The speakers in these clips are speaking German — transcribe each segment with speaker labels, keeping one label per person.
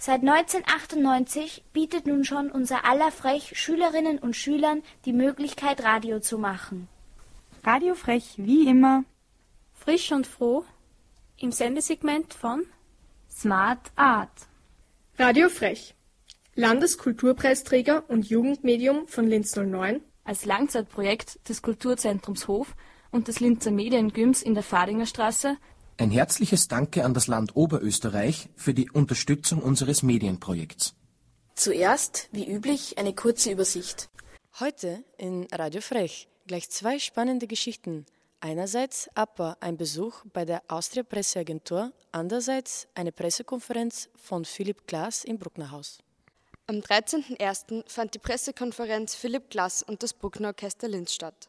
Speaker 1: Seit 1998 bietet nun schon unser aller Frech Schülerinnen und Schülern die Möglichkeit, Radio zu machen.
Speaker 2: Radio Frech, wie immer.
Speaker 3: Frisch und froh im Sendesegment von
Speaker 2: Smart Art.
Speaker 3: Radio Frech. Landeskulturpreisträger und Jugendmedium von Linz 09
Speaker 4: als Langzeitprojekt des Kulturzentrums Hof und des Linzer Mediengyms in der Fadinger Straße
Speaker 5: ein herzliches Danke an das Land Oberösterreich für die Unterstützung unseres Medienprojekts.
Speaker 6: Zuerst, wie üblich, eine kurze Übersicht.
Speaker 7: Heute in Radio Frech gleich zwei spannende Geschichten. Einerseits APA, ein Besuch bei der Austria Presseagentur, andererseits eine Pressekonferenz von Philipp Glass im Brucknerhaus.
Speaker 8: Am 13.01. fand die Pressekonferenz Philipp Glass und das Bruckner Orchester Linz statt.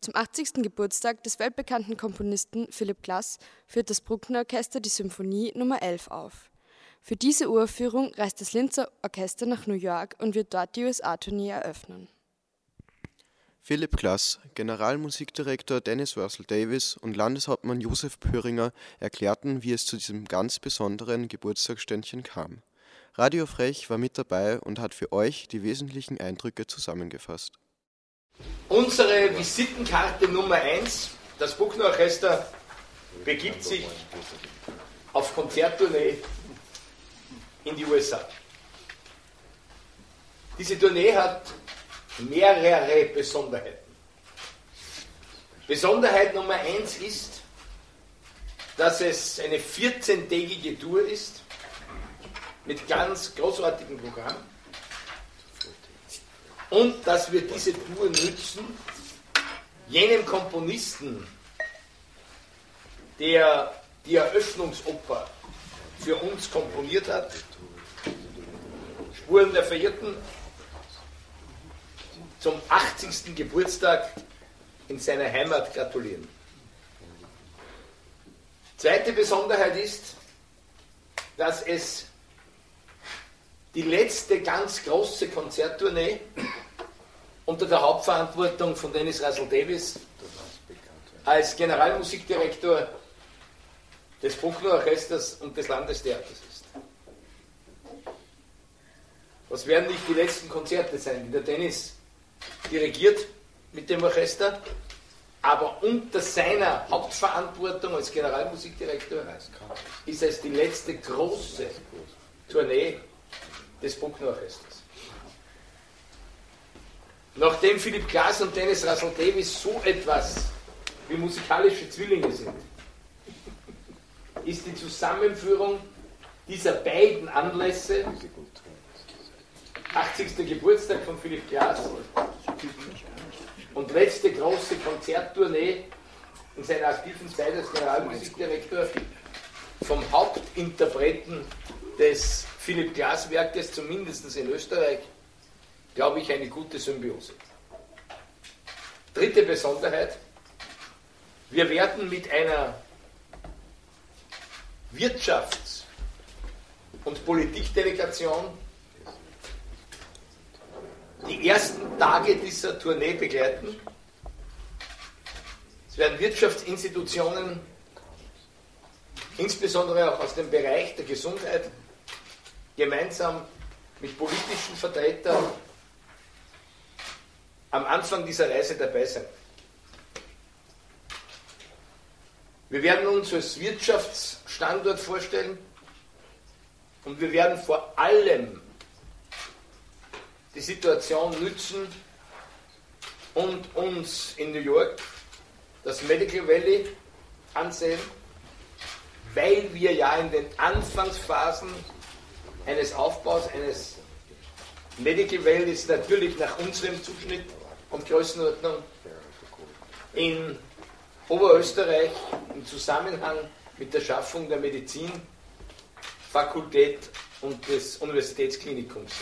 Speaker 8: Zum 80. Geburtstag des weltbekannten Komponisten Philipp Glass führt das Bruckner Orchester die Symphonie Nummer 11 auf. Für diese Uraufführung reist das Linzer Orchester nach New York und wird dort die USA-Tournee eröffnen.
Speaker 9: Philipp Glass, Generalmusikdirektor Dennis Wörsel Davis und Landeshauptmann Josef Pöhringer erklärten, wie es zu diesem ganz besonderen Geburtstagsständchen kam. Radio Frech war mit dabei und hat für euch die wesentlichen Eindrücke zusammengefasst.
Speaker 10: Unsere Visitenkarte Nummer 1, das Buchner Orchester begibt sich auf Konzerttournee in die USA. Diese Tournee hat mehrere Besonderheiten. Besonderheit Nummer 1 ist, dass es eine 14-tägige Tour ist mit ganz großartigem Programm und dass wir diese Tour nützen, jenem Komponisten, der die Eröffnungsoper für uns komponiert hat, Spuren der Verirrten, zum 80. Geburtstag in seiner Heimat gratulieren. Zweite Besonderheit ist, dass es die letzte ganz große Konzerttournee unter der Hauptverantwortung von Dennis Russell Davis als Generalmusikdirektor des Bruckner Orchesters und des Landestheaters ist. Das werden nicht die letzten Konzerte sein, die der Dennis dirigiert mit dem Orchester, aber unter seiner Hauptverantwortung als Generalmusikdirektor ist es die letzte große Tournee des Bruckner Orchesters. Nachdem Philipp Glass und Dennis Russell Davis so etwas wie musikalische Zwillinge sind, ist die Zusammenführung dieser beiden Anlässe, 80. Geburtstag von Philipp Glass und letzte große Konzerttournee in seiner aktiven Zeit als Generalmusikdirektor vom Hauptinterpreten des Philipp Glass Werkes, zumindest in Österreich, glaube ich, eine gute Symbiose. Dritte Besonderheit, wir werden mit einer Wirtschafts- und Politikdelegation die ersten Tage dieser Tournee begleiten. Es werden Wirtschaftsinstitutionen, insbesondere auch aus dem Bereich der Gesundheit, gemeinsam mit politischen Vertretern am Anfang dieser Reise dabei sein. Wir werden uns als Wirtschaftsstandort vorstellen und wir werden vor allem die Situation nützen und uns in New York das Medical Valley ansehen, weil wir ja in den Anfangsphasen eines Aufbaus eines Medical Valleys natürlich nach unserem Zuschnitt und Größenordnung in Oberösterreich im Zusammenhang mit der Schaffung der Medizinfakultät und des Universitätsklinikums.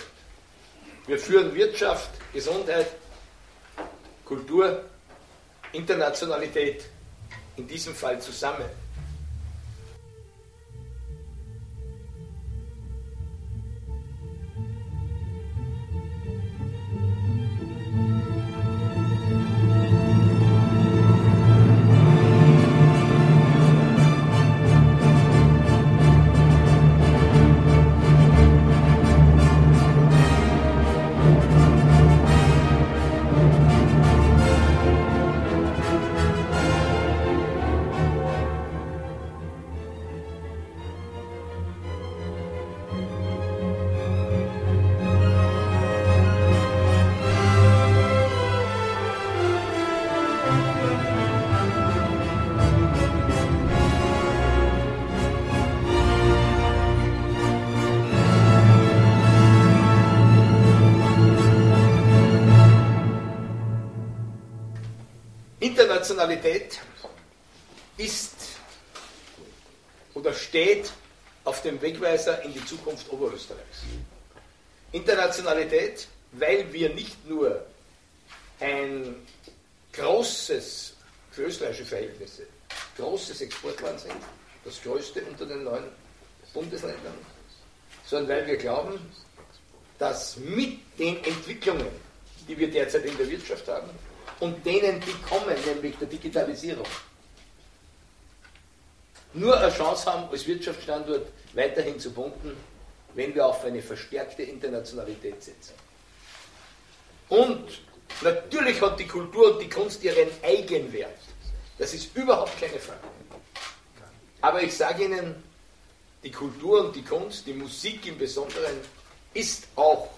Speaker 10: Wir führen Wirtschaft, Gesundheit, Kultur, Internationalität in diesem Fall zusammen. Internationalität ist oder steht auf dem Wegweiser in die Zukunft Oberösterreichs. Internationalität, weil wir nicht nur ein großes, für österreichische Verhältnisse, großes Exportland sind, das größte unter den neuen Bundesländern, sondern weil wir glauben, dass mit den Entwicklungen, die wir derzeit in der Wirtschaft haben, und denen, die kommen, nämlich der Digitalisierung, nur eine Chance haben, als Wirtschaftsstandort weiterhin zu punkten, wenn wir auf eine verstärkte Internationalität setzen. Und natürlich hat die Kultur und die Kunst ihren Eigenwert. Das ist überhaupt keine Frage. Aber ich sage Ihnen, die Kultur und die Kunst, die Musik im Besonderen, ist auch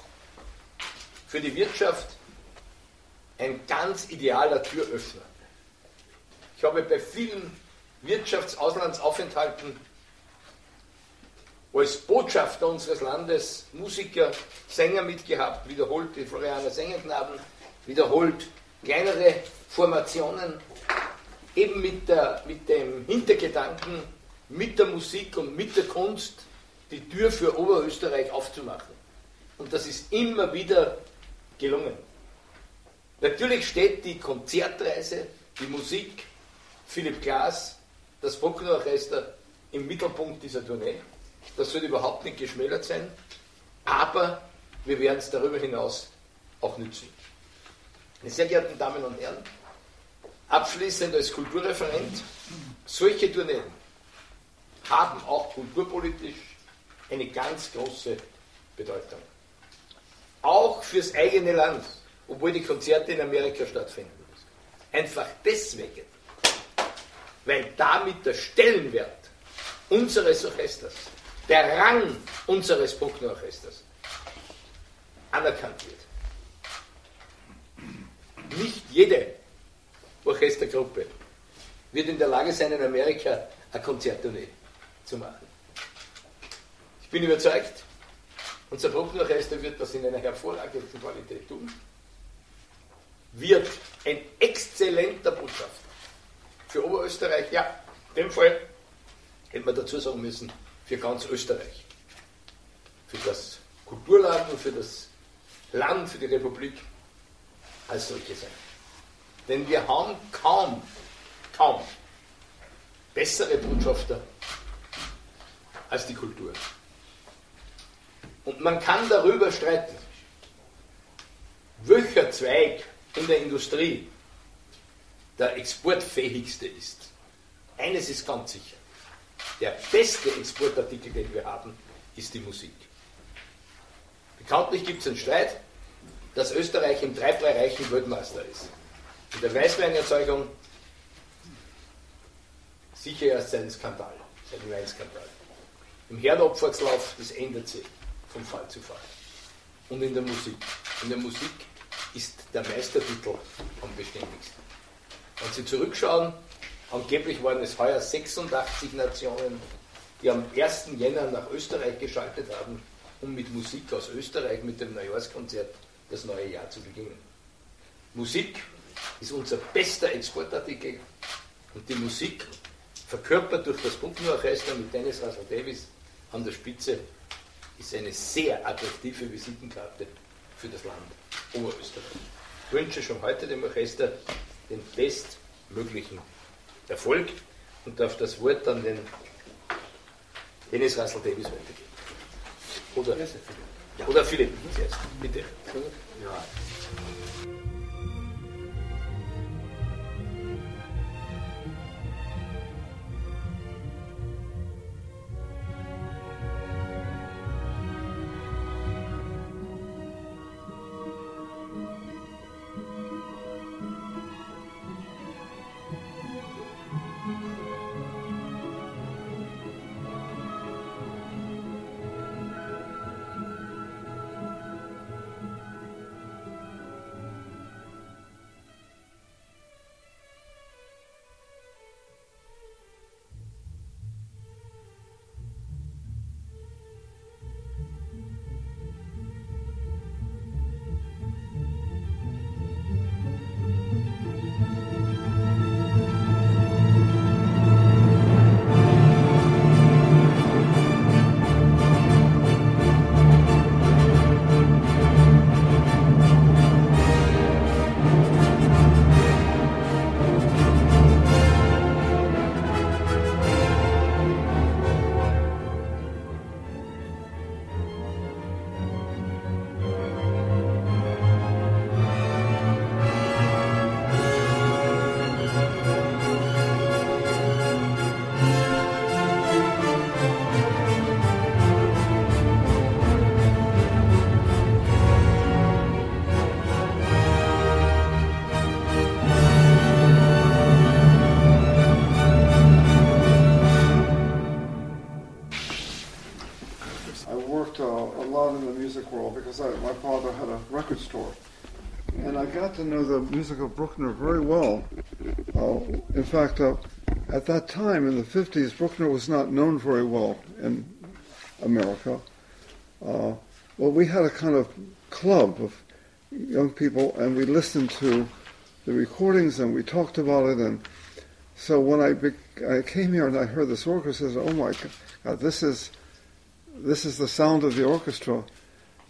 Speaker 10: für die Wirtschaft ein ganz idealer Türöffner. Ich habe bei vielen Wirtschaftsauslandsaufenthalten als Botschafter unseres Landes Musiker, Sänger mitgehabt, wiederholt die Florianer Sängerknaben, wiederholt kleinere Formationen, eben mit, der, mit dem Hintergedanken, mit der Musik und mit der Kunst die Tür für Oberösterreich aufzumachen. Und das ist immer wieder gelungen. Natürlich steht die Konzertreise, die Musik, Philipp Glass, das Bruckner Orchester im Mittelpunkt dieser Tournee. Das soll überhaupt nicht geschmälert sein, aber wir werden es darüber hinaus auch nützen. Meine sehr geehrten Damen und Herren, abschließend als Kulturreferent, solche Tourneen haben auch kulturpolitisch eine ganz große Bedeutung. Auch fürs eigene Land obwohl die Konzerte in Amerika stattfinden. Einfach deswegen, weil damit der Stellenwert unseres Orchesters, der Rang unseres Bruckner Orchesters anerkannt wird. Nicht jede Orchestergruppe wird in der Lage sein, in Amerika eine Konzerttournee zu machen. Ich bin überzeugt, unser Bruckner Orchester wird das in einer hervorragenden Qualität tun wird ein exzellenter Botschafter für Oberösterreich, ja, in dem Fall hätte man dazu sagen müssen, für ganz Österreich. Für das Kulturland und für das Land, für die Republik als solche sein. Denn wir haben kaum, kaum bessere Botschafter als die Kultur. Und man kann darüber streiten, welcher Zweig in der Industrie der exportfähigste ist. Eines ist ganz sicher. Der beste Exportartikel, den wir haben, ist die Musik. Bekanntlich gibt es einen Streit, dass Österreich im Treibreichen Weltmeister ist. In der Weißweinerzeugung sicher erst dem Skandal, dem Weinskandal. Im Herdopferslauf, das ändert sich von Fall zu Fall. Und in der Musik. In der Musik ist der Meistertitel am beständigsten. Wenn Sie zurückschauen, angeblich waren es heuer 86 Nationen, die am 1. Jänner nach Österreich geschaltet haben, um mit Musik aus Österreich, mit dem Neujahrskonzert, das neue Jahr zu beginnen. Musik ist unser bester Exportartikel und die Musik, verkörpert durch das Bruckner Orchester mit Dennis Russell Davis an der Spitze, ist eine sehr attraktive Visitenkarte für das Land Oberösterreich. Ich wünsche schon heute dem Orchester den bestmöglichen Erfolg und darf das Wort an den Dennis Russell Davis weitergeben. Oder, oder Philipp zuerst, bitte. Ja.
Speaker 11: To know the music of Bruckner very well. Uh, in fact, uh, at that time in the 50s, Bruckner was not known very well in America. Uh, well, we had a kind of club of young people, and we listened to the recordings and we talked about it. And so when I, be- I came here and I heard this orchestra, I said, "Oh my God, this is this is the sound of the orchestra."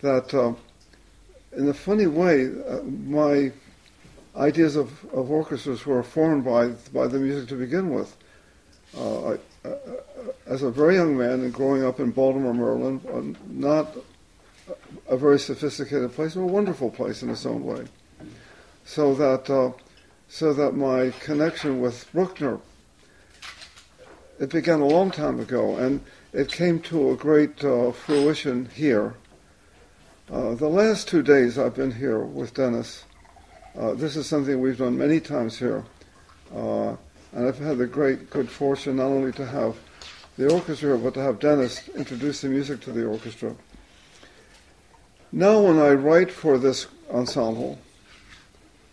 Speaker 11: That uh, in a funny way, uh, my ideas of, of orchestras were formed by by the music to begin with. Uh, I, uh, as a very young man and growing up in Baltimore, Maryland, uh, not a very sophisticated place, but a wonderful place in its own way. So that uh, so that my connection with Bruckner it began a long time ago, and it came to a great uh, fruition here uh, the last two days I've been here with Dennis. Uh, this is something we've done many times here. Uh, and I've had the great good fortune not only to have the orchestra, but to have Dennis introduce the music to the orchestra. Now, when I write for this ensemble,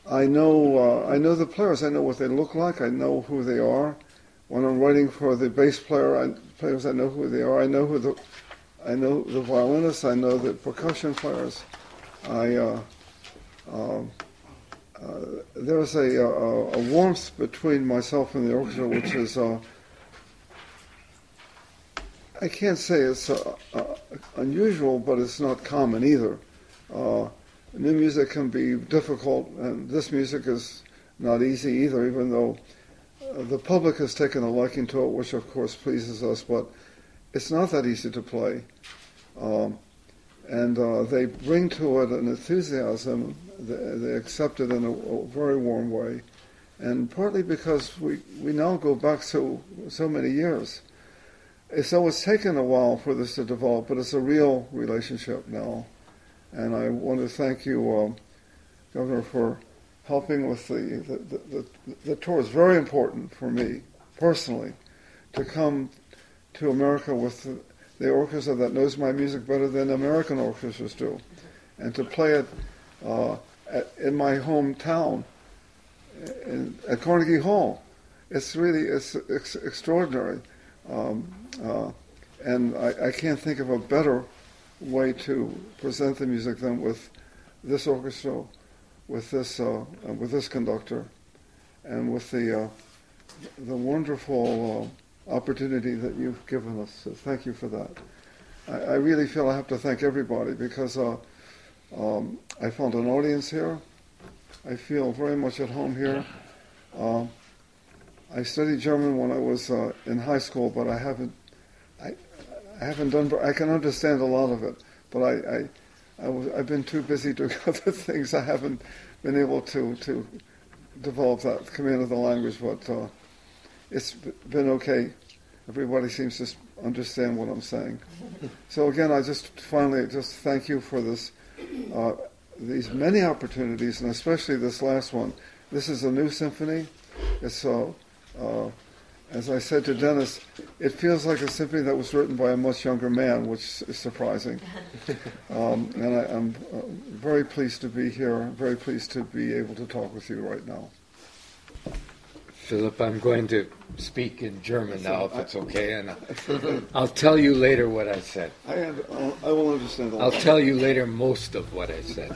Speaker 11: I know uh, I know the players. I know what they look like. I know who they are. When I'm writing for the bass player, I, players, I know who they are. I know who the I know the violinists, I know the percussion players. I uh, uh, uh, there's a, a, a, warmth between myself and the orchestra, which is uh, I can't say it's uh, uh, unusual, but it's not common either. new music can be difficult, and this music is not easy either, even though the public has taken a liking to it, which of course pleases us, but it's not that easy to play. Um, and uh, they bring to it an enthusiasm. They, they accept it in a, a, very warm way, and partly because we, we now go back so so many years. It's taken a while for this to develop, but it's a real relationship now. And I want to thank you, um, Governor, for helping with the the, the, the, the tour. is very important for me personally to come to America with the, orchestra that knows my music better than American orchestras do, and to play it uh, at, in my hometown in, at Carnegie Hall. It's really it's, it's extraordinary, um, uh, and I, I, can't think of a better way to present the music than with this orchestra, with this uh, with this conductor, and with the uh, the wonderful uh, opportunity that you've given us. So thank you for that. I, I, really feel I have to thank everybody because uh, um, I found an audience here. I feel very much at home here. Uh, I studied German when I was uh, in high school, but I haven't. I, I haven't done. I can understand a lot of it, but I, I, I was, I've been too busy doing other things. I haven't been able to to develop that command of the language. But uh, it's been okay. Everybody seems to understand what I'm saying. So again, I just finally just thank you for this, uh, these many opportunities, and especially this last one. This is a new symphony. It's uh, uh, as I said to Dennis, it feels like a symphony that was written by a much younger man, which is surprising. Um, and I, am uh, very pleased to be here. I'm Very pleased to be able to talk with you right now.
Speaker 12: Philip, I'm going to speak in German now, if it's okay, and I'll tell you later what I said.
Speaker 11: I, I will understand.
Speaker 12: I'll tell you later most of what I said.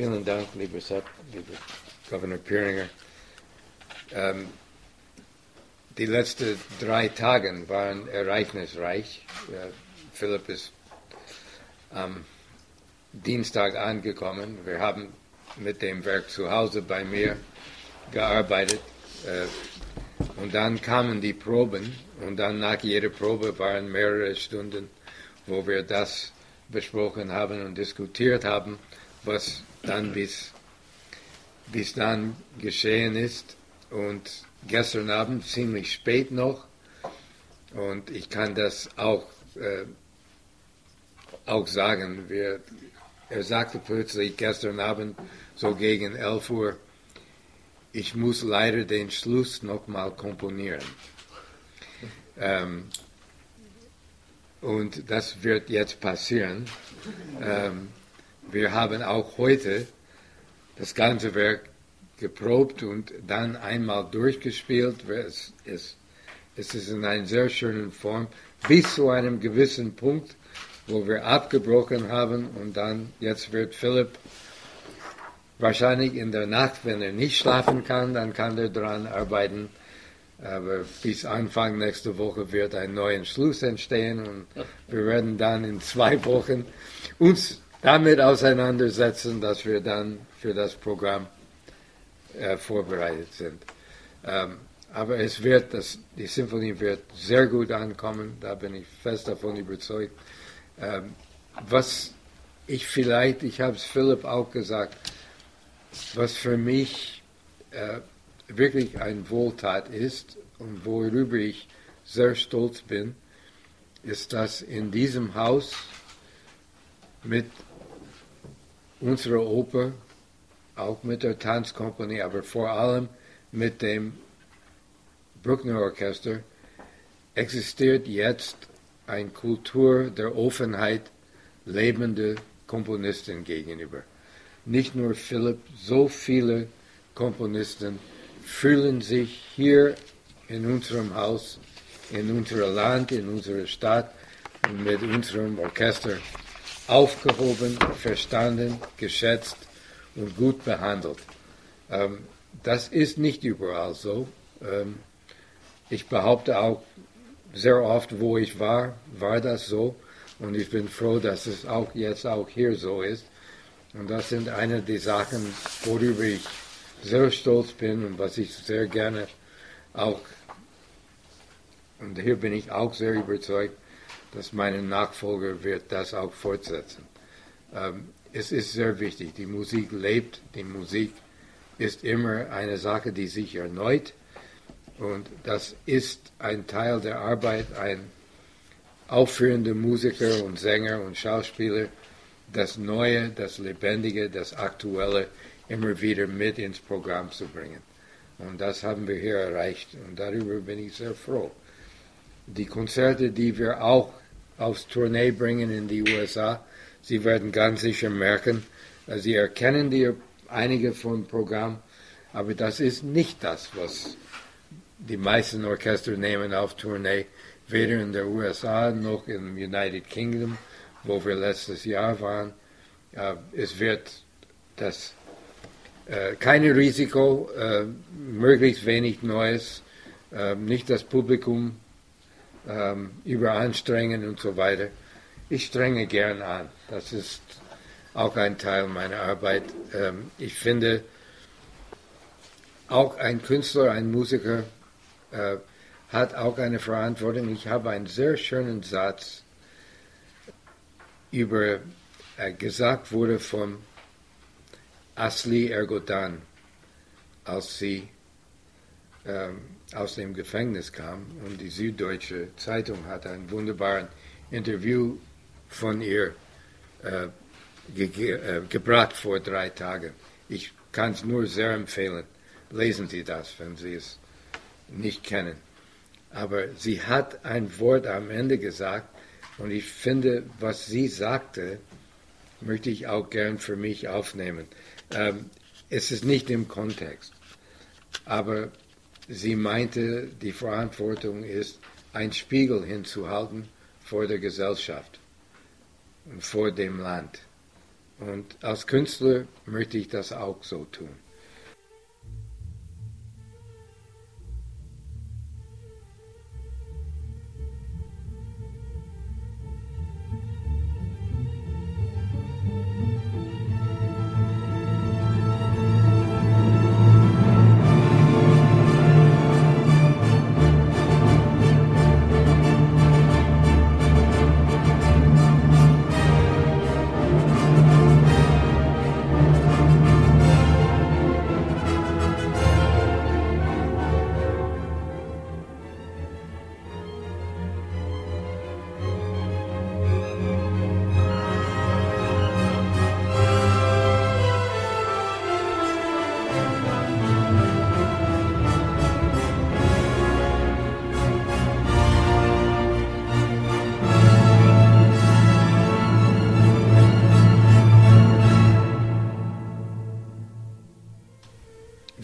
Speaker 12: Vielen Dank, lieber Sepp, lieber Governor Piringer. Ähm, die letzten drei Tage waren ereignisreich. Äh, Philipp ist am Dienstag angekommen. Wir haben mit dem Werk zu Hause bei mir gearbeitet. Äh, und dann kamen die Proben und dann nach jeder Probe waren mehrere Stunden, wo wir das besprochen haben und diskutiert haben, was dann bis, bis dann geschehen ist. Und gestern Abend ziemlich spät noch. Und ich kann das auch, äh, auch sagen. Wir, er sagte plötzlich gestern Abend, so gegen 11 Uhr, ich muss leider den Schluss nochmal komponieren. Ähm, und das wird jetzt passieren. Ähm, wir haben auch heute das ganze Werk geprobt und dann einmal durchgespielt. Es ist, es ist in einer sehr schönen Form, bis zu einem gewissen Punkt, wo wir abgebrochen haben und dann, jetzt wird Philipp wahrscheinlich in der Nacht, wenn er nicht schlafen kann, dann kann er daran arbeiten. Aber bis Anfang nächste Woche wird ein neuer Schluss entstehen und wir werden dann in zwei Wochen uns damit auseinandersetzen, dass wir dann für das Programm äh, vorbereitet sind. Ähm, aber es wird, das, die Symphonie wird sehr gut ankommen, da bin ich fest davon überzeugt. Ähm, was ich vielleicht, ich habe es Philipp auch gesagt, was für mich äh, wirklich eine Wohltat ist und worüber ich sehr stolz bin, ist, dass in diesem Haus mit unserer Oper, auch mit der Tanzkompanie, aber vor allem mit dem Bruckner Orchester, existiert jetzt eine Kultur der Offenheit lebende Komponisten gegenüber. Nicht nur Philipp, so viele Komponisten fühlen sich hier in unserem Haus, in unserem Land, in unserer Stadt und mit unserem Orchester aufgehoben, verstanden, geschätzt und gut behandelt. Ähm, das ist nicht überall so. Ähm, ich behaupte auch sehr oft, wo ich war, war das so. Und ich bin froh, dass es auch jetzt auch hier so ist. Und das sind eine der Sachen, worüber ich sehr stolz bin und was ich sehr gerne auch, und hier bin ich auch sehr überzeugt, dass meine Nachfolger wird das auch fortsetzen. Ähm, es ist sehr wichtig, die Musik lebt, die Musik ist immer eine Sache, die sich erneut und das ist ein Teil der Arbeit, ein aufführender Musiker und Sänger und Schauspieler, das Neue, das Lebendige, das Aktuelle immer wieder mit ins Programm zu bringen. Und das haben wir hier erreicht und darüber bin ich sehr froh. Die Konzerte, die wir auch aufs Tournee bringen in die USA, Sie werden ganz sicher merken, Sie erkennen die einige vom Programm, aber das ist nicht das, was die meisten Orchester nehmen auf Tournee, weder in der USA noch im United Kingdom, wo wir letztes Jahr waren. Äh, es wird das äh, keine Risiko, äh, möglichst wenig Neues, äh, nicht das Publikum ähm, überanstrengen und so weiter. Ich strenge gern an. Das ist auch ein Teil meiner Arbeit. Ähm, ich finde, auch ein Künstler, ein Musiker äh, hat auch eine Verantwortung. Ich habe einen sehr schönen Satz über äh, gesagt wurde von Asli Ergodan, als sie aus dem Gefängnis kam und die Süddeutsche Zeitung hat ein wunderbares Interview von ihr äh, ge äh, gebracht vor drei Tagen. Ich kann es nur sehr empfehlen. Lesen Sie das, wenn Sie es nicht kennen. Aber sie hat ein Wort am Ende gesagt und ich finde, was sie sagte, möchte ich auch gern für mich aufnehmen. Ähm, es ist nicht im Kontext, aber sie meinte, die Verantwortung ist, einen Spiegel hinzuhalten vor der Gesellschaft und vor dem Land. Und als Künstler möchte ich das auch so tun.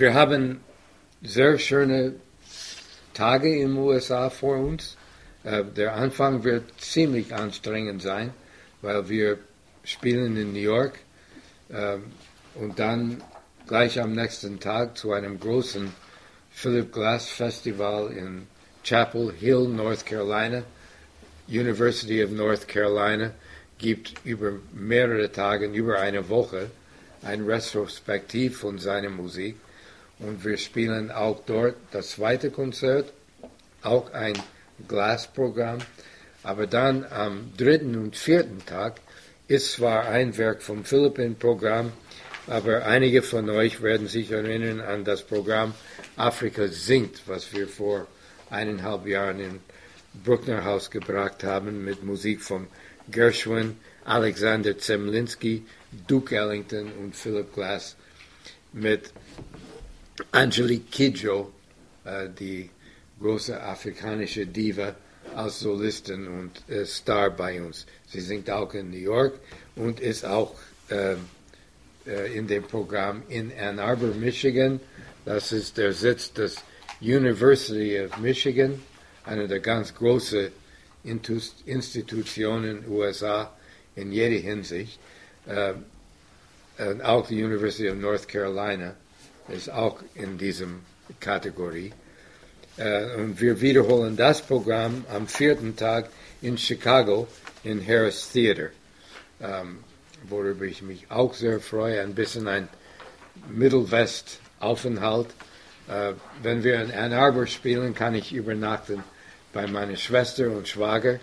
Speaker 12: Wir haben sehr schöne Tage in den USA vor uns. Äh, der Anfang wird ziemlich anstrengend sein, weil wir spielen in New York äh, und dann gleich am nächsten Tag zu einem großen Philip Glass Festival in Chapel Hill, North Carolina. University of North Carolina gibt über mehrere Tage, über eine Woche, ein Retrospektiv von seiner Musik. Und wir spielen auch dort das zweite Konzert, auch ein Glasprogramm. Aber dann am dritten und vierten Tag ist zwar ein Werk vom Philipp im Programm, aber einige von euch werden sich erinnern an das Programm Afrika singt, was wir vor eineinhalb Jahren in Bruckner Haus gebracht haben mit Musik von Gershwin, Alexander Zemlinski, Duke Ellington und Philip Glass mit Angelique Kidjo, äh, die große afrikanische Diva, als Solistin und äh, Star bei uns. Sie singt auch in New York und ist auch äh, äh, in dem Programm in Ann Arbor, Michigan. Das ist der Sitz des University of Michigan, eine der ganz großen Institutionen USA in jeder Hinsicht. Äh, und auch die University of North Carolina ist auch in diesem Kategorie. Äh, und wir wiederholen das Programm am vierten Tag in Chicago in Harris Theater, ähm, worüber ich mich auch sehr freue. Ein bisschen ein Mittelwest-Aufenthalt. Äh, wenn wir in Ann Arbor spielen, kann ich übernachten bei meiner Schwester und Schwager,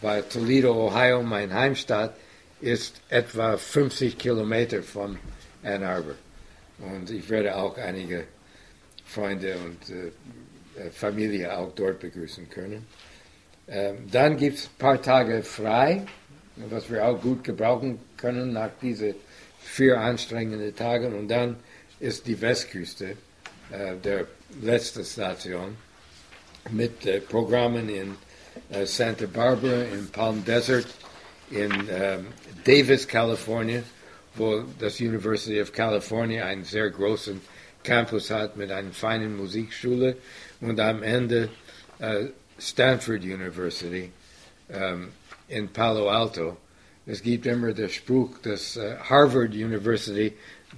Speaker 12: weil Toledo, Ohio, mein Heimstadt, ist etwa 50 Kilometer von Ann Arbor. Und ich werde auch einige Freunde und äh, äh, Familie auch dort begrüßen können. Ähm, dann gibt es ein paar Tage frei, was wir auch gut gebrauchen können nach diesen vier anstrengenden Tagen. Und dann ist die Westküste äh, der letzte Station mit äh, Programmen in äh, Santa Barbara, in Palm Desert, in ähm, Davis, Kalifornien, wo das University of California einen sehr großen Campus hat mit einer feinen Musikschule und am Ende äh, Stanford University ähm, in Palo Alto. Es gibt immer den Spruch, dass äh, Harvard University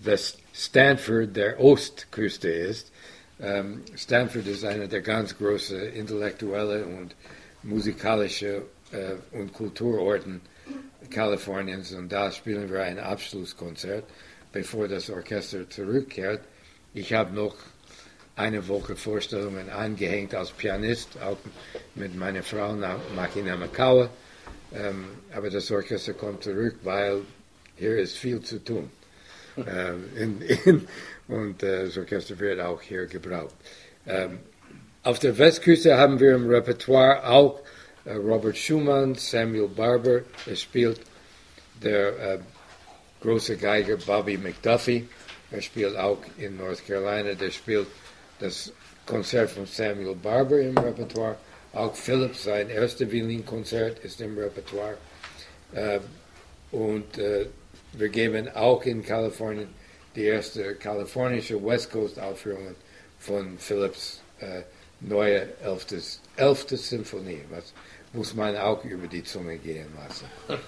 Speaker 12: dass Stanford der Ostküste ist. Ähm, Stanford ist einer der ganz großen intellektuelle und musikalische äh, und Kulturorten Kaliforniens und da spielen wir ein Abschlusskonzert, bevor das Orchester zurückkehrt. Ich habe noch eine Woche Vorstellungen angehängt als Pianist, auch mit meiner Frau Makina Makawa. Ähm, aber das Orchester kommt zurück, weil hier ist viel zu tun. ähm, in, in, und äh, das Orchester wird auch hier gebraucht. Ähm, auf der Westküste haben wir im Repertoire auch Robert Schumann, Samuel Barber. Er spielt der äh, große Geiger Bobby McDuffie. Er spielt auch in North Carolina. Der spielt das Konzert von Samuel Barber im Repertoire. Auch Phillips, sein erstes Violinkonzert ist im Repertoire. Äh, und wir geben auch in Kalifornien die erste kalifornische West Coast Aufführung von Phillips neue elfte, elfte Symphonie. Was muss man auch über die Zunge gehen lassen.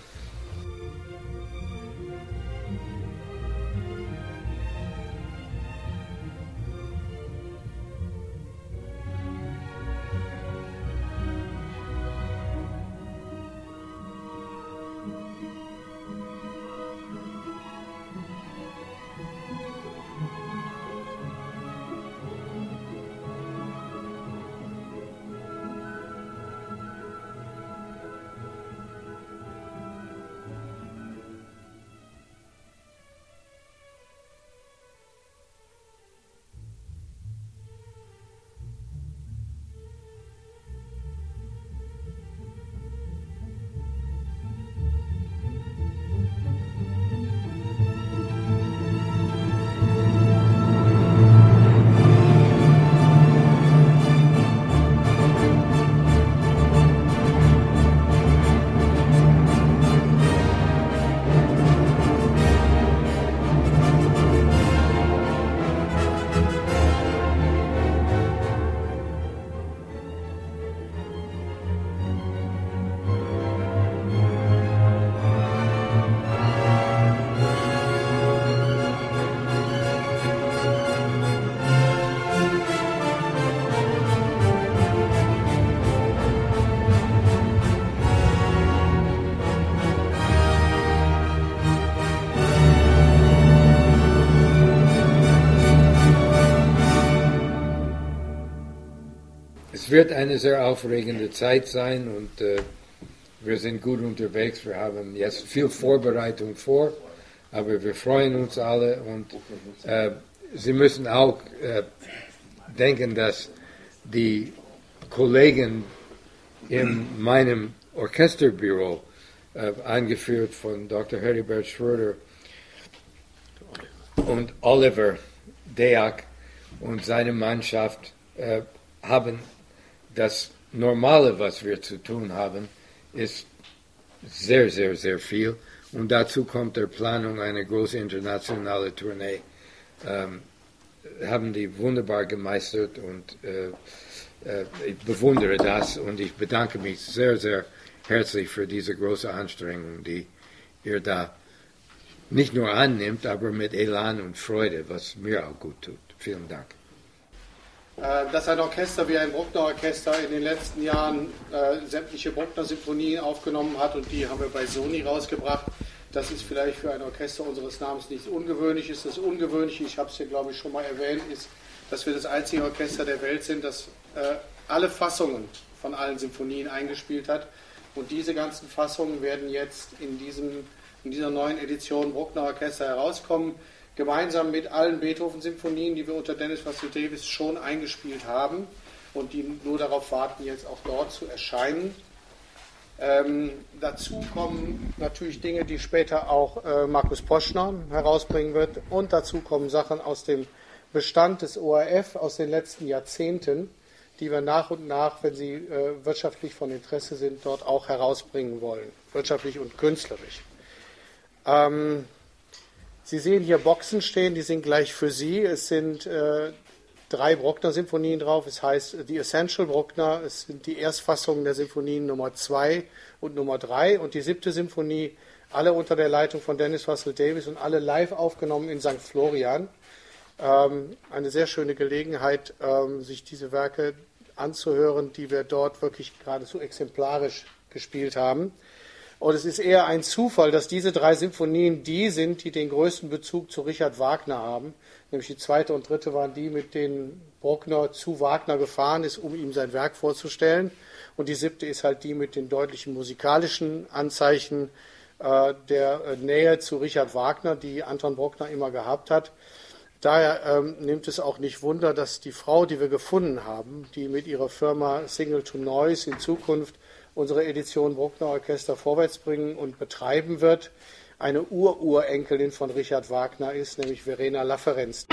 Speaker 12: Es wird eine sehr aufregende Zeit sein und äh, wir sind gut unterwegs. Wir haben jetzt viel Vorbereitung vor. aber wir freuen uns alle und äh, Sie müssen auch äh, denken, dass die Kollegen in meinem Orchesterbüro, äh, eingeführt von Dr. Heribert Schröder und Oliver Deak und seine Mannschaft, äh, haben das Normale, was wir zu tun haben, ist sehr, sehr, sehr viel. Und dazu kommt der Planung einer großen internationalen Tournee. Ähm, haben die wunderbar gemeistert und äh, äh, ich bewundere das und ich bedanke mich sehr, sehr herzlich für diese große Anstrengung, die ihr da nicht nur annimmt, aber mit Elan und Freude, was mir auch gut tut. Vielen Dank.
Speaker 13: Äh, dass ein Orchester wie ein Bruckner-Orchester in den letzten Jahren äh, sämtliche Bruckner-Sinfonien aufgenommen hat und die haben wir bei Sony rausgebracht. Das ist vielleicht für ein Orchester unseres Namens nichts Ungewöhnliches. Das Ungewöhnliche, ich habe es hier glaube ich schon mal erwähnt, ist, dass wir das einzige Orchester der Welt sind, das äh, alle Fassungen von allen Sinfonien eingespielt hat. Und diese ganzen Fassungen werden jetzt in, diesem, in dieser neuen Edition Bruckner Orchester herauskommen gemeinsam mit allen Beethoven-Symphonien, die wir unter Dennis Vassil Davis schon eingespielt haben und die nur darauf warten, jetzt auch dort zu erscheinen. Ähm, dazu kommen natürlich Dinge, die später auch äh, Markus Poschner herausbringen wird. Und dazu kommen Sachen aus dem Bestand des ORF aus den letzten Jahrzehnten, die wir nach und nach, wenn sie äh, wirtschaftlich von Interesse sind, dort auch herausbringen wollen, wirtschaftlich und künstlerisch. Ähm, Sie sehen hier Boxen stehen, die sind gleich für Sie. Es sind äh, drei Bruckner-Sinfonien drauf. Es heißt The Essential Bruckner. Es sind die Erstfassungen der Sinfonien Nummer 2 und Nummer 3 und die siebte Sinfonie, alle unter der Leitung von Dennis Russell Davis und alle live aufgenommen in St. Florian. Ähm, eine sehr schöne Gelegenheit, ähm, sich diese Werke anzuhören, die wir dort wirklich geradezu exemplarisch gespielt haben. Und es ist eher ein Zufall, dass diese drei Symphonien die sind, die den größten Bezug zu Richard Wagner haben. Nämlich die zweite und dritte waren die, mit denen Bruckner zu Wagner gefahren ist, um ihm sein Werk vorzustellen. Und die siebte ist halt die mit den deutlichen musikalischen Anzeichen äh, der äh, Nähe zu Richard Wagner, die Anton Bruckner immer gehabt hat. Daher ähm, nimmt es auch nicht Wunder, dass die Frau, die wir gefunden haben, die mit ihrer Firma Single to Noise in Zukunft unsere Edition Bruckner Orchester vorwärts bringen und betreiben wird, eine Ururenkelin von Richard Wagner ist, nämlich Verena Lafferenz.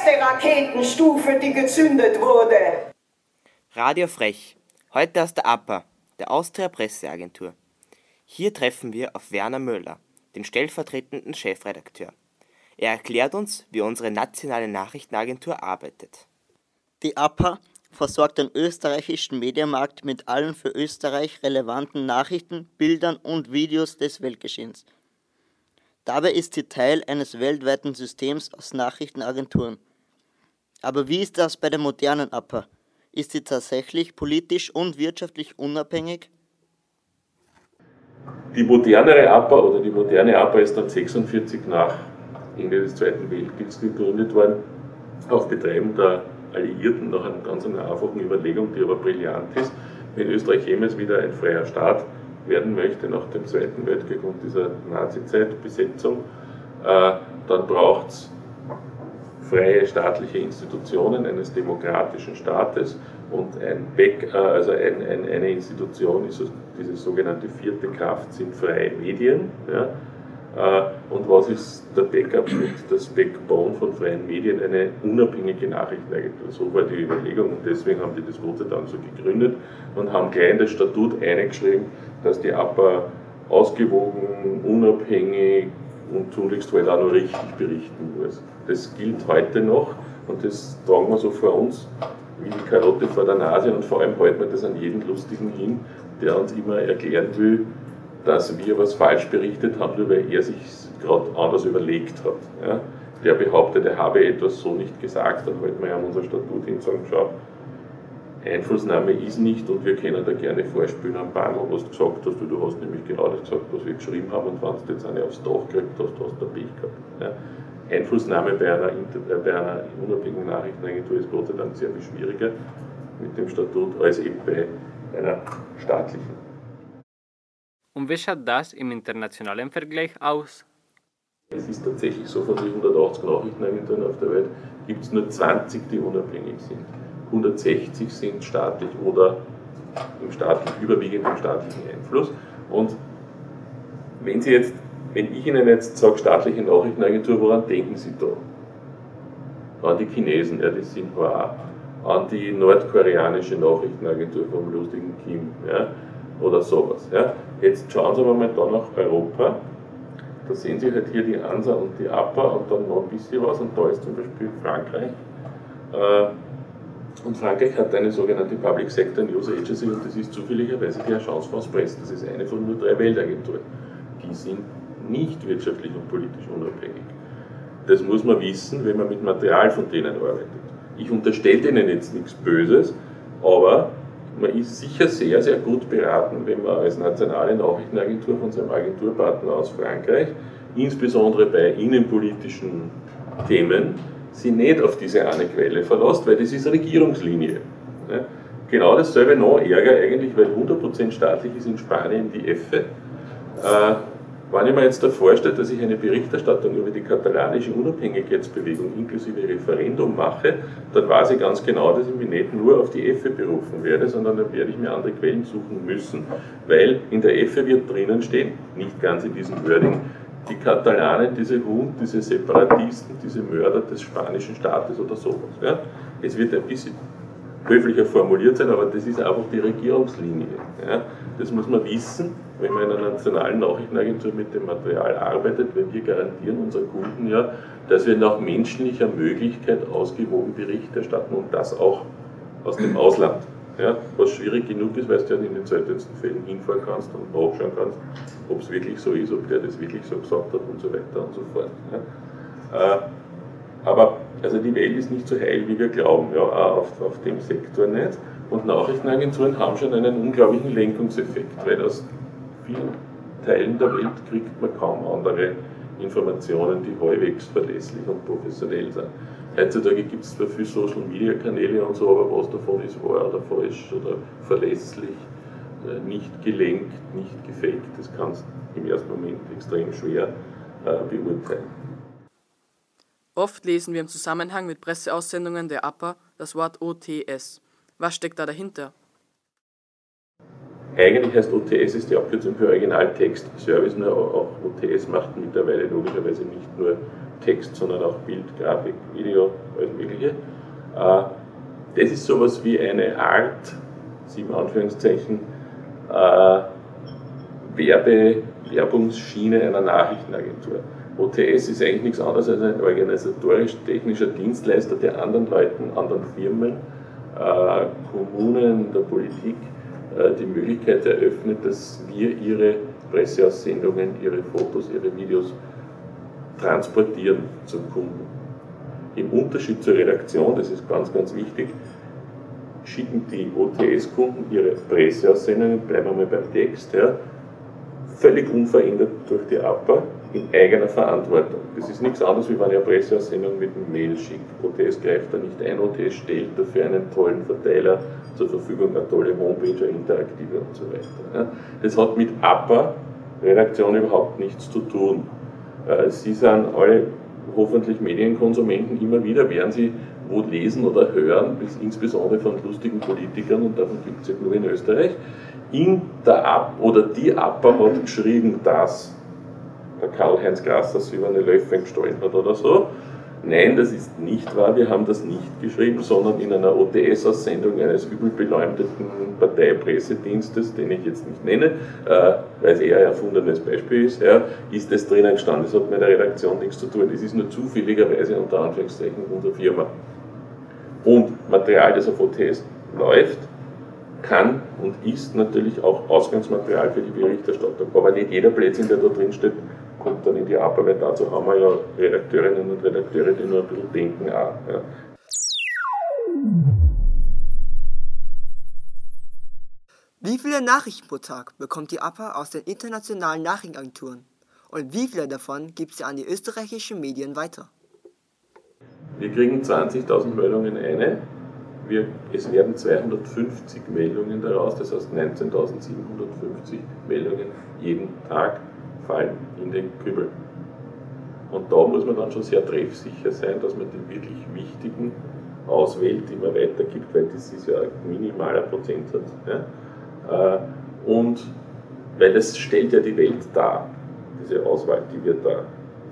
Speaker 14: Erste Raketenstufe, die gezündet wurde.
Speaker 15: Radio Frech, heute aus der APA, der Austria Presseagentur. Hier treffen wir auf Werner Möller, den stellvertretenden Chefredakteur. Er erklärt uns, wie unsere nationale Nachrichtenagentur arbeitet.
Speaker 16: Die APA versorgt den österreichischen Medienmarkt mit allen für Österreich relevanten Nachrichten, Bildern und Videos des Weltgeschehens. Dabei ist sie Teil eines weltweiten Systems aus Nachrichtenagenturen. Aber wie ist das bei der modernen APA? Ist sie tatsächlich politisch und wirtschaftlich unabhängig?
Speaker 17: Die modernere APA oder die moderne APA ist dann 46 nach Ende des Zweiten Weltkriegs gegründet worden, auf Betreiben der Alliierten nach einer ganz einfachen Überlegung, die aber brillant ist. Wenn Österreich jemals wieder ein freier Staat werden möchte nach dem Zweiten Weltkrieg und dieser Nazi-Zeit-Besetzung, äh, dann braucht es freie staatliche Institutionen eines demokratischen Staates und ein Back, äh, also ein, ein, eine Institution, ist diese sogenannte vierte Kraft, sind freie Medien. Ja, äh, und was ist der Backup und das Backbone von freien Medien? Eine unabhängige Nachrichtenagentur. So war die Überlegung und deswegen haben die das Gott Dank so gegründet und haben gleich in das Statut eingeschrieben, dass die APA ausgewogen, unabhängig und tunlichst halt auch noch richtig berichten muss. Das gilt heute noch und das tragen wir so vor uns wie die Karotte vor der Nase und vor allem halten wir das an jeden Lustigen hin, der uns immer erklären will, dass wir was falsch berichtet haben, nur weil er sich gerade anders überlegt hat. Ja? Der behauptet, er habe etwas so nicht gesagt, dann halten wir ja an unser Statut hin und sagen, schau, Einflussnahme ist nicht und wir können da gerne vorspielen am Panel, was du gesagt hast, weil du hast nämlich genau das gesagt, was wir geschrieben haben und wenn du jetzt eine aufs Dach gekriegt hast, hast du Pech gehabt. Ja? Einflussnahme bei einer, äh, bei einer unabhängigen Nachrichtenagentur ist Gott sei Dank sehr viel schwieriger mit dem Statut als eben bei einer staatlichen.
Speaker 18: Und wie schaut das im internationalen Vergleich aus?
Speaker 17: Es ist tatsächlich so, von den 180 Nachrichtenagenturen auf der Welt gibt es nur 20, die unabhängig sind. 160 sind staatlich oder im staatlichen, überwiegend im staatlichen Einfluss. Und wenn Sie jetzt, wenn ich Ihnen jetzt sage, staatliche Nachrichtenagentur, woran denken Sie da? An die Chinesen, ja, die Xinhua, an die nordkoreanische Nachrichtenagentur vom lustigen Kim, ja, oder sowas. Ja. Jetzt schauen Sie mal da nach Europa. Da sehen Sie halt hier die ANSA und die APA und dann noch ein bisschen was. Und da ist zum Beispiel Frankreich. Äh, und Frankreich hat eine sogenannte Public Sector News Agency und das ist zufälligerweise die Agence France Presse. Das ist eine von nur drei Weltagenturen. Die sind nicht wirtschaftlich und politisch unabhängig. Das muss man wissen, wenn man mit Material von denen arbeitet. Ich unterstelle denen jetzt nichts Böses, aber man ist sicher sehr, sehr gut beraten, wenn man als nationale Nachrichtenagentur von seinem Agenturpartner aus Frankreich, insbesondere bei innenpolitischen Themen, sie nicht auf diese eine Quelle verlässt, weil das ist Regierungslinie. Genau dasselbe noch Ärger eigentlich, weil 100% staatlich ist in Spanien die EFE. Äh, wenn ich mir jetzt da vorstelle, dass ich eine Berichterstattung über die katalanische Unabhängigkeitsbewegung inklusive Referendum mache, dann weiß ich ganz genau, dass ich mich nicht nur auf die EFE berufen werde, sondern dann werde ich mir andere Quellen suchen müssen, weil in der EFE wird drinnen stehen, nicht ganz in diesem Wording, die Katalanen, diese Hund, diese Separatisten, diese Mörder des spanischen Staates oder sowas. Ja? Es wird ein bisschen höflicher formuliert sein, aber das ist einfach die Regierungslinie. Ja? Das muss man wissen, wenn man in einer nationalen Nachrichtenagentur mit dem Material arbeitet, weil wir garantieren unseren Kunden ja, dass wir nach menschlicher Möglichkeit ausgewogen Bericht erstatten und das auch aus dem Ausland. Ja, was schwierig genug ist, weil du ja in den seltensten Fällen hinfahren kannst und nachschauen kannst, ob es wirklich so ist, ob der das wirklich so gesagt hat und so weiter und so fort. Ja. Äh, aber also die Welt ist nicht so heil, wie wir glauben, ja, auf, auf dem Sektor nicht. Und Nachrichtenagenturen haben schon einen unglaublichen Lenkungseffekt, weil aus vielen Teilen der Welt kriegt man kaum andere Informationen, die halbwegs verlässlich und professionell sind. Heutzutage gibt es zwar viele Social Media Kanäle und so, aber was davon ist wahr oder falsch oder verlässlich, äh, nicht gelenkt, nicht gefaked, das kannst du im ersten Moment extrem schwer äh, beurteilen.
Speaker 6: Oft lesen wir im Zusammenhang mit Presseaussendungen der APA das Wort OTS. Was steckt da dahinter?
Speaker 17: Eigentlich heißt OTS ist die Abkürzung für Originaltext Service, nur auch OTS macht mittlerweile logischerweise nicht nur Text, sondern auch Bild, Grafik, Video, alles Mögliche. Äh, das ist sowas wie eine Art, sieben Anführungszeichen, äh, Werbe, Werbungsschiene einer Nachrichtenagentur. OTS ist eigentlich nichts anderes als ein organisatorisch-technischer Dienstleister, der anderen Leuten, anderen Firmen, äh, Kommunen, der Politik die Möglichkeit eröffnet, dass wir ihre Presseaussendungen, ihre Fotos, ihre Videos transportieren zum Kunden. Im Unterschied zur Redaktion, das ist ganz, ganz wichtig, schicken die OTS-Kunden ihre Presseaussendungen, bleiben wir mal beim Text, ja, völlig unverändert durch die APA in eigener Verantwortung. Das ist nichts anderes, wie wenn ich eine Presseaussendung mit einem Mail schickt. OTS greift da nicht ein, OTS stellt dafür einen tollen Verteiler zur Verfügung, eine tolle Homepage, eine interaktive und so weiter. Das hat mit APA Redaktion überhaupt nichts zu tun. Äh, Sie sind alle hoffentlich Medienkonsumenten, immer wieder werden Sie wo lesen oder hören, insbesondere von lustigen Politikern, und davon gibt es ja nur in Österreich, in der Ab oder die APA hat geschrieben, dass der Karl-Heinz Grasser über eine Löffel gestohlen hat oder so. Nein, das ist nicht wahr, wir haben das nicht geschrieben, sondern in einer ODS-Aussendung eines übel beleumdeten Parteipressedienstes, den ich jetzt nicht nenne, äh, weil es eher ein erfundenes Beispiel ist, ja, ist das drinnen gestanden. Das hat mit der Redaktion nichts zu tun. Es ist nur zufälligerweise unter Anführungszeichen unsere Firma. Und Material, das auf OTS läuft, kann und ist natürlich auch Ausgangsmaterial für die Berichterstattung. Aber nicht jeder Plätzchen, der da drin steht, kommt dann in die Arbeit. Dazu haben wir ja Redakteurinnen und Redakteure, die nur ein bisschen denken auch. Ja.
Speaker 19: Wie viele Nachrichten pro Tag bekommt die APA aus den internationalen Nachrichtenagenturen? Und wie viele davon gibt sie an die österreichischen Medien weiter?
Speaker 17: Wir kriegen 20.000 Meldungen eine. Wir, es werden 250 Meldungen daraus, das heißt 19.750 Meldungen jeden Tag fallen in den Kübel. Und da muss man dann schon sehr treffsicher sein, dass man die wirklich wichtigen auswählt, die man weitergibt, weil das ist ja ein minimaler Prozentsatz. Ja? Äh, und weil das stellt ja die Welt dar, diese Auswahl, die wir da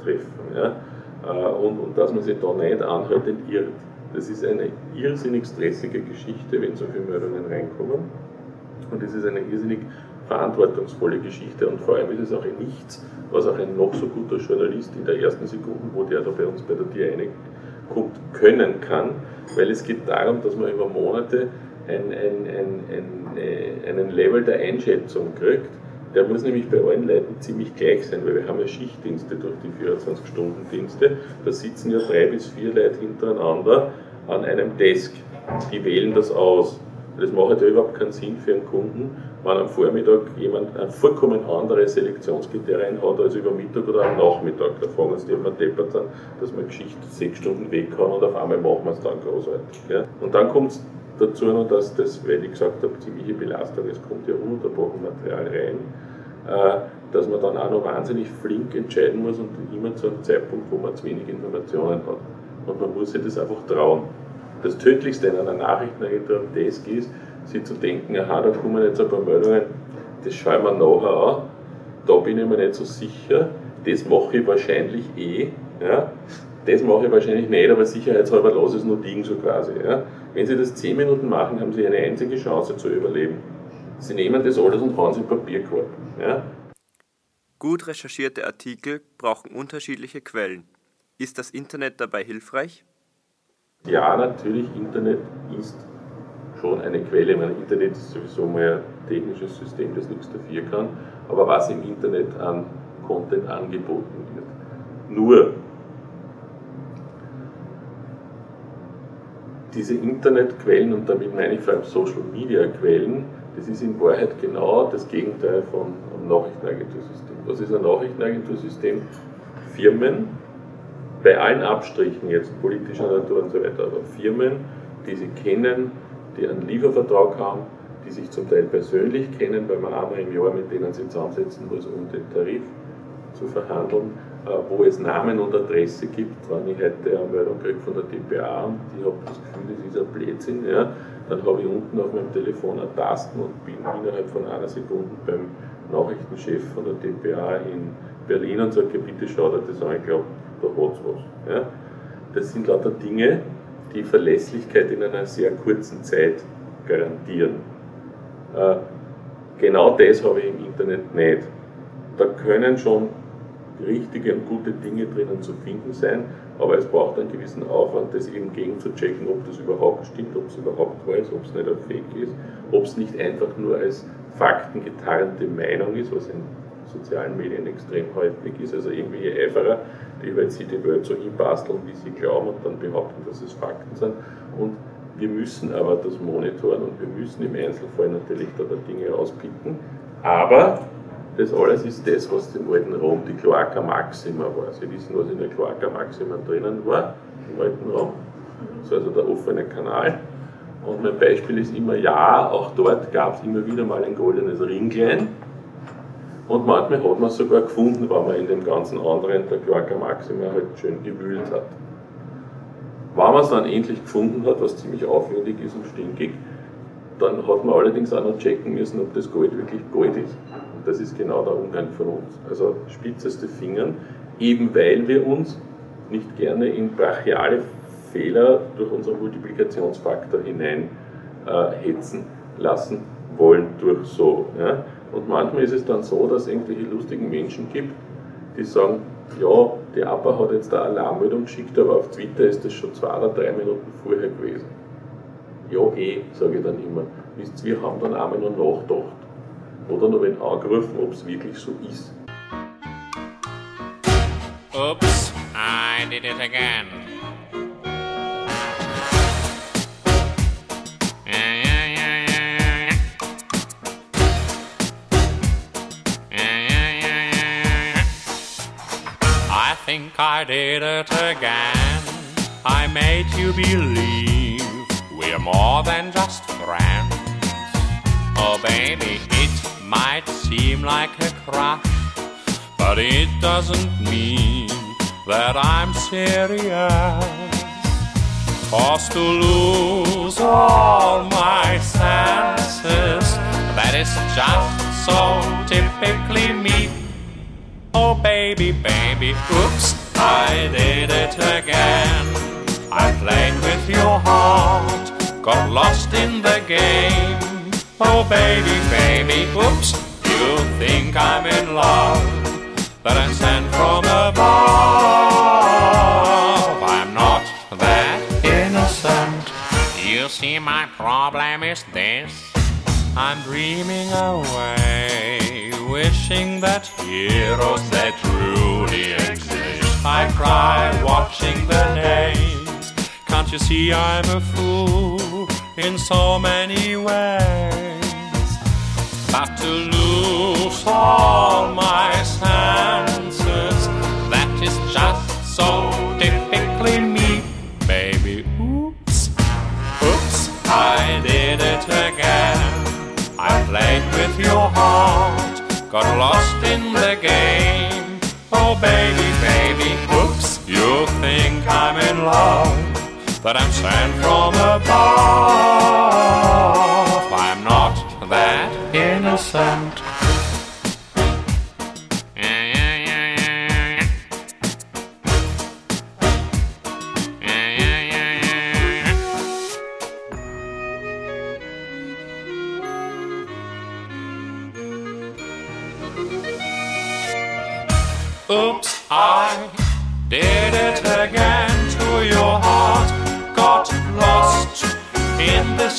Speaker 17: treffen. Ja? Äh, und, und dass man sich da nicht anhaltend irrt. Das ist eine irrsinnig stressige Geschichte, wenn so viele Meldungen reinkommen. Und es ist eine irrsinnig verantwortungsvolle Geschichte und vor allem ist es auch ein Nichts, was auch ein noch so guter Journalist in der ersten Sekunde, wo der da bei uns bei der Tier reinkommt, können kann, weil es geht darum, dass man über Monate ein, ein, ein, äh, einen Level der Einschätzung kriegt. Der muss nämlich bei allen Leuten ziemlich gleich sein, weil wir haben ja Schichtdienste durch die 24-Stunden-Dienste. Da sitzen ja drei bis vier Leute hintereinander an einem Desk. Die wählen das aus. Das macht ja überhaupt keinen Sinn für einen Kunden, wenn am Vormittag jemand ein vollkommen andere Selektionskriterien hat als über Mittag oder am Nachmittag. Da fragen sie, ob man deppert sind, dass man Geschichte sechs Stunden weg kann und auf einmal machen wir es dann großartig. Ja. Und dann kommt es dazu noch, dass das, weil ich gesagt habe, ziemliche Belastung, es kommt ja ununterbrochen Material rein, äh, dass man dann auch noch wahnsinnig flink entscheiden muss und immer zu einem Zeitpunkt, wo man zu wenig Informationen hat. Und man muss sich das einfach trauen. Das Tödlichste in einer Nachrichtenagentur am Desk ist, sich zu denken, aha, da kommen jetzt ein paar Meldungen, das schauen wir nachher an, da bin ich mir nicht so sicher, das mache ich wahrscheinlich eh, ja, das mache ich wahrscheinlich nicht, aber sicherheitshalber lasse ich es nur liegen, so quasi. Ja. Wenn Sie das 10 Minuten machen, haben Sie eine einzige Chance zu überleben. Sie nehmen das alles und hauen es in den Papierkorb. Ja.
Speaker 15: Gut recherchierte Artikel brauchen unterschiedliche Quellen. Ist das Internet dabei hilfreich?
Speaker 17: Ja, natürlich, Internet ist schon eine Quelle. Mein Internet ist sowieso mal ein technisches System, das nichts dafür kann. Aber was im Internet an Content angeboten wird. Nur diese Internetquellen, und damit meine ich vor allem Social Media Quellen, das ist in Wahrheit genau das Gegenteil von einem Nachrichtenagentursystem. Was ist ein Nachrichtenagentursystem? Firmen, bei allen Abstrichen jetzt politischer Natur und so weiter, aber Firmen, die sie kennen, die einen Liefervertrag haben, die sich zum Teil persönlich kennen, weil man einmal im Jahr mit denen sich zusammensetzen muss, um den Tarif zu verhandeln, äh, wo es Namen und Adresse gibt. Wenn ich heute eine Meldung kriege von der DPA und ich habe das Gefühl, das ist ein Blödsinn, ja, dann habe ich unten auf meinem Telefon eine Tasten und bin innerhalb von einer Sekunde beim Nachrichtenchef von der DPA in Berlin und sage, bitte schau dir das an, ich glaube, da hat es was. Ja. Das sind lauter Dinge, die Verlässlichkeit in einer sehr kurzen Zeit garantieren. Äh, genau das habe ich im Internet nicht. Da können schon richtige und gute Dinge drinnen zu finden sein, aber es braucht einen gewissen Aufwand, das eben gegen zu checken, ob das überhaupt stimmt, ob es überhaupt wahr ist, ob es nicht ein Fake ist, ob es nicht einfach nur als faktengetarnte Meinung ist, was in sozialen Medien extrem häufig ist, also irgendwelche Eiferer, die halt sich die Welt so hinbasteln, wie sie glauben und dann behaupten, dass es Fakten sind. Und wir müssen aber das monitoren und wir müssen im Einzelfall natürlich da Dinge rauspicken, aber das alles ist das, was im alten Rom die Cloaca Maxima war. Sie wissen, was in der Cloaca Maxima drinnen war, im alten Rom. Das ist also der offene Kanal. Und mein Beispiel ist immer, ja, auch dort gab es immer wieder mal ein goldenes Ringlein. Und manchmal hat man sogar gefunden, wenn man in dem ganzen anderen, der Cloaca Maxima, halt schön gewühlt hat. Wenn man es dann endlich gefunden hat, was ziemlich aufwendig ist und stinkig, dann hat man allerdings auch noch checken müssen, ob das Gold wirklich Gold ist. Und das ist genau der Umgang von uns. Also spitzeste Fingern, eben weil wir uns nicht gerne in brachiale Fehler durch unseren Multiplikationsfaktor hinein äh, lassen wollen durch so. Ja? Und manchmal ist es dann so, dass es irgendwelche lustigen Menschen gibt, die sagen, ja, die APA hat jetzt eine Alarmmeldung geschickt, aber auf Twitter ist das schon zwei oder drei Minuten vorher gewesen. Ja, eh, sage ich dann immer. Wisst wir haben dann einmal noch nachgedacht. Oder noch wenn angerufen, ob es wirklich so ist.
Speaker 20: Oops, I did it again. I did it again. I made you believe we're more than just friends. Oh, baby, it might seem like a crush, but it doesn't mean that I'm serious. Cause to lose all my senses, that is just so typically me. Oh, baby, baby, oops, I did it again. I played with your heart, got lost in the game. Oh, baby, baby, oops, you think I'm in love, that I'm sent from above. I'm not that innocent. You see, my problem is this I'm dreaming away, wishing that heroes that truly exist. I cry watching the names. Can't you see I'm a fool in so many ways? But to lose all my senses, that is just so typically me, baby. Oops, oops, I did it again. I played with your heart, got lost in the game. Oh, baby, baby, oops, you think I'm in love, but I'm sent from above. I'm not that innocent. Yeah, yeah,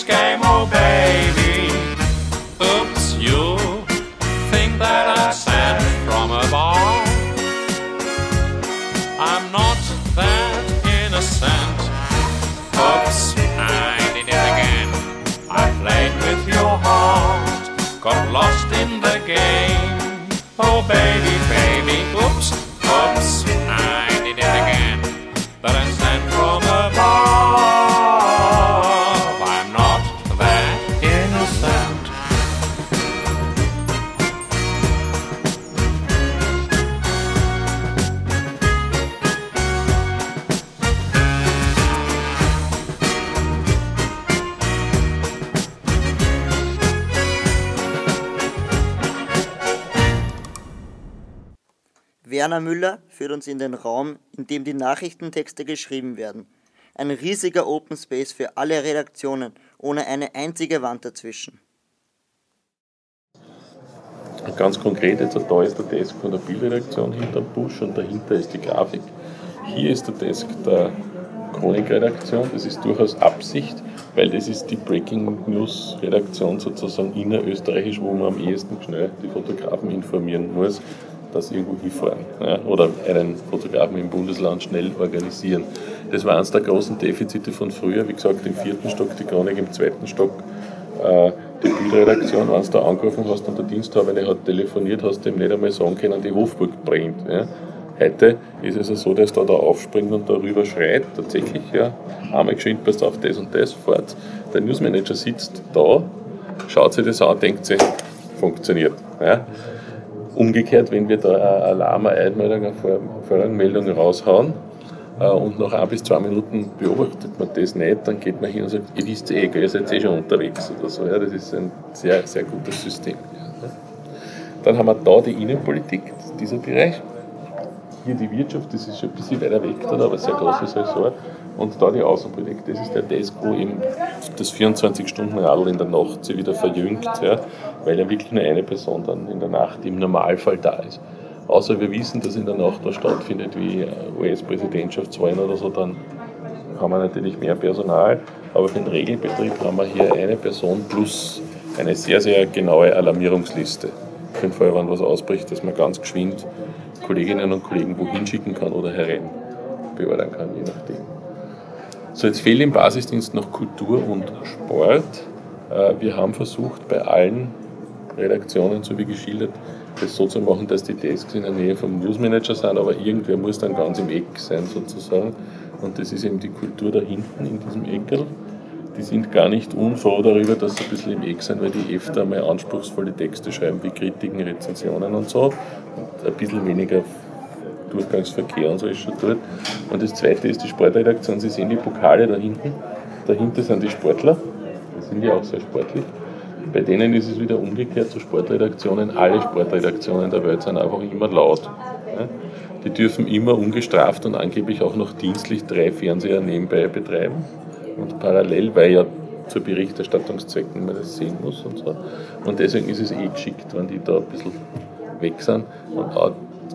Speaker 20: in
Speaker 16: Werner Müller führt uns in den Raum, in dem die Nachrichtentexte geschrieben werden. Ein riesiger Open Space für alle Redaktionen, ohne eine einzige Wand dazwischen.
Speaker 17: Ganz konkret, jetzt da ist der Desk von der Bildredaktion hinterm Busch und dahinter ist die Grafik. Hier ist der Desk der Chronikredaktion, das ist durchaus Absicht, weil das ist die Breaking News Redaktion sozusagen innerösterreichisch, wo man am ehesten schnell die Fotografen informieren muss, sie irgendwo hinfahren ja, oder einen Fotografen im Bundesland schnell organisieren. Das war eines der großen Defizite von früher, wie gesagt, im vierten Stock die Chronik, im zweiten Stock äh, die Bildredaktion, wenn du da angerufen hast und der Diensthaber hat telefoniert, hast du ihm nicht einmal sagen können, die Hofburg brennt. Ja. Heute ist es ja so, dass der da aufspringt und darüber schreit, tatsächlich, ja, einmal geschwind, passt auf das und das, fort. Der Newsmanager sitzt da, schaut sich das an, denkt sich, funktioniert. Ja. Umgekehrt, wenn wir da eine Alarm, eine Vorrangmeldung raushauen, äh, und nach ein bis zwei Minuten beobachtet man das nicht, dann geht man hin und sagt, ihr wisst eh, ihr seid eh schon unterwegs oder so. Ja, das ist ein sehr, sehr gutes System. Dann haben wir da die Innenpolitik, dieser Bereich. Hier die Wirtschaft, das ist schon ein bisschen weiter weg, dann, aber sehr großes Ressort. Und da die Außenpolitik, das ist der Desk, wo eben das 24-Stunden-Radl in der Nacht sich wieder verjüngt, ja, weil ja wirklich nur eine Person dann in der Nacht im Normalfall da ist. Außer wir wissen, dass in der Nacht was stattfindet, wie US-Präsidentschaftswahlen oder so, dann haben wir natürlich mehr Personal. Aber für den Regelbetrieb haben wir hier eine Person plus eine sehr, sehr genaue Alarmierungsliste. Für den Fall, wenn was ausbricht, dass man ganz geschwind Kolleginnen und Kollegen wohin schicken kann oder herein beordern kann, je nachdem. So, jetzt fehlt im Basisdienst noch Kultur und Sport. Äh, wir haben versucht, bei allen Redaktionen, so wie geschildert, das so zu machen, dass die Desks in der Nähe vom Newsmanager sind, aber irgendwer muss dann ganz im Eck sein sozusagen. Und das ist eben die Kultur da hinten in diesem Eckel. Die sind gar nicht unfroh darüber, dass sie ein bisschen im Eck sind, weil die öfter mal anspruchsvolle Texte schreiben, wie Kritiken, Rezensionen und so. Und ein bisschen weniger Durchgangsverkehr und so ist schon dort. Und das zweite ist die Sportredaktion. Sie sehen die Pokale da hinten. Dahinter sind die Sportler. Die sind ja auch sehr sportlich. Bei denen ist es wieder umgekehrt zu Sportredaktionen. Alle Sportredaktionen der Welt sind einfach immer laut. Die dürfen immer ungestraft und angeblich auch noch dienstlich drei Fernseher nebenbei betreiben. Und parallel, weil ja zur Berichterstattungszwecken man das sehen muss und so. Und deswegen ist es eh geschickt, wenn die da ein bisschen weg sind. Und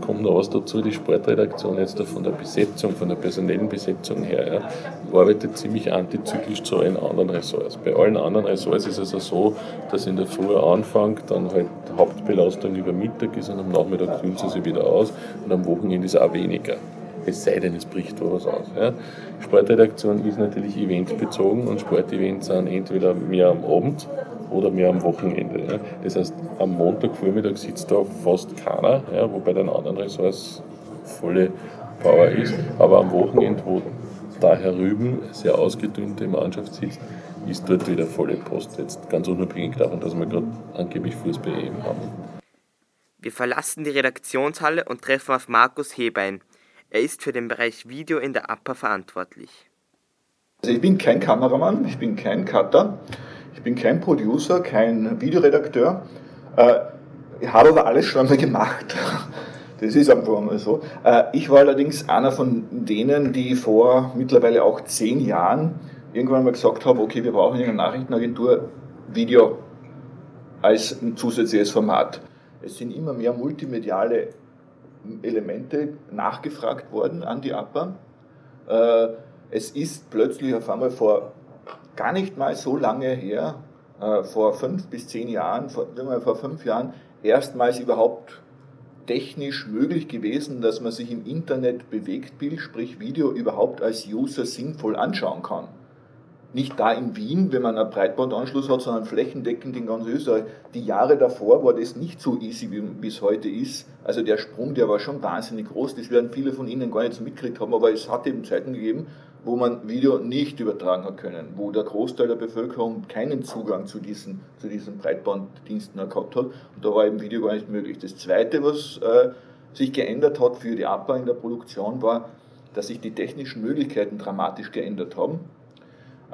Speaker 17: kommt noch was dazu, die Sportredaktion jetzt von der Besetzung, von der personellen Besetzung her, ja, arbeitet ziemlich antizyklisch zu allen anderen Ressorts. Bei allen anderen Ressorts ist es also so, dass in der Früh anfängt, dann halt Hauptbelastung über Mittag ist und am Nachmittag kühlen sie sich wieder aus und am Wochenende ist auch weniger. Es sei denn, es bricht was aus. Ja. Sportredaktion ist natürlich eventbezogen und Sportevents sind entweder mehr am Abend oder mehr am Wochenende. Ja. Das heißt, am Montagvormittag sitzt da fast keiner, ja, wobei den anderen Ressorts volle Power ist. Aber am Wochenende, wo da herüben sehr ausgedünnte Mannschaft sitzt, ist dort wieder volle Post. Jetzt ganz unabhängig davon, dass wir gerade angeblich Fußball-EM haben.
Speaker 21: Wir verlassen die Redaktionshalle und treffen auf Markus Hebein. Er ist für den Bereich Video in der APA verantwortlich.
Speaker 22: Also ich bin kein Kameramann, ich bin kein Cutter, ich bin kein Producer, kein Videoredakteur. Äh, ich habe aber alles schon einmal gemacht. Das ist einfach einmal so. Äh, ich war allerdings einer von denen, die vor mittlerweile auch zehn Jahren irgendwann mal gesagt haben, okay, wir brauchen in einer Nachrichtenagentur Video als ein zusätzliches Format. Es sind immer mehr multimediale Elemente nachgefragt worden an die APA. Äh, es ist plötzlich auf einmal vor gar nicht mal so lange her, äh, vor fünf bis zehn Jahren, vor, fünf Jahren, erstmals überhaupt technisch möglich gewesen, dass man sich im Internet Bewegtbild, sprich Video, überhaupt als User sinnvoll anschauen kann. Nicht da in Wien, wenn man einen Breitbandanschluss hat, sondern flächendeckend in ganz Österreich. Die Jahre davor war das nicht so easy, wie es heute ist. Also der Sprung, der war schon wahnsinnig groß. Das werden viele von Ihnen gar nicht so mitgekriegt haben, aber es hat eben Zeiten gegeben, wo man Video nicht übertragen hat können, wo der Großteil der Bevölkerung keinen Zugang zu diesen, zu diesen Breitbanddiensten gehabt hat. Und da war eben Video gar nicht möglich. Das Zweite, was äh, sich geändert hat für die APA in der Produktion, war, dass sich die technischen Möglichkeiten dramatisch geändert haben.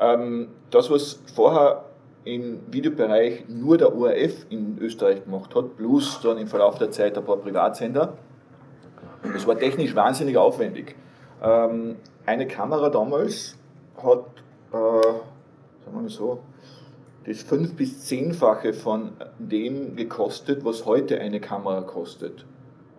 Speaker 22: Ähm, das, was vorher im Videobereich nur der ORF in Österreich gemacht hat, plus dann im Verlauf der Zeit ein paar Privatsender, das war technisch wahnsinnig aufwendig. Ähm, eine Kamera damals hat, äh, sagen wir mal so, das fünf- bis zehnfache von dem gekostet, was heute eine Kamera kostet.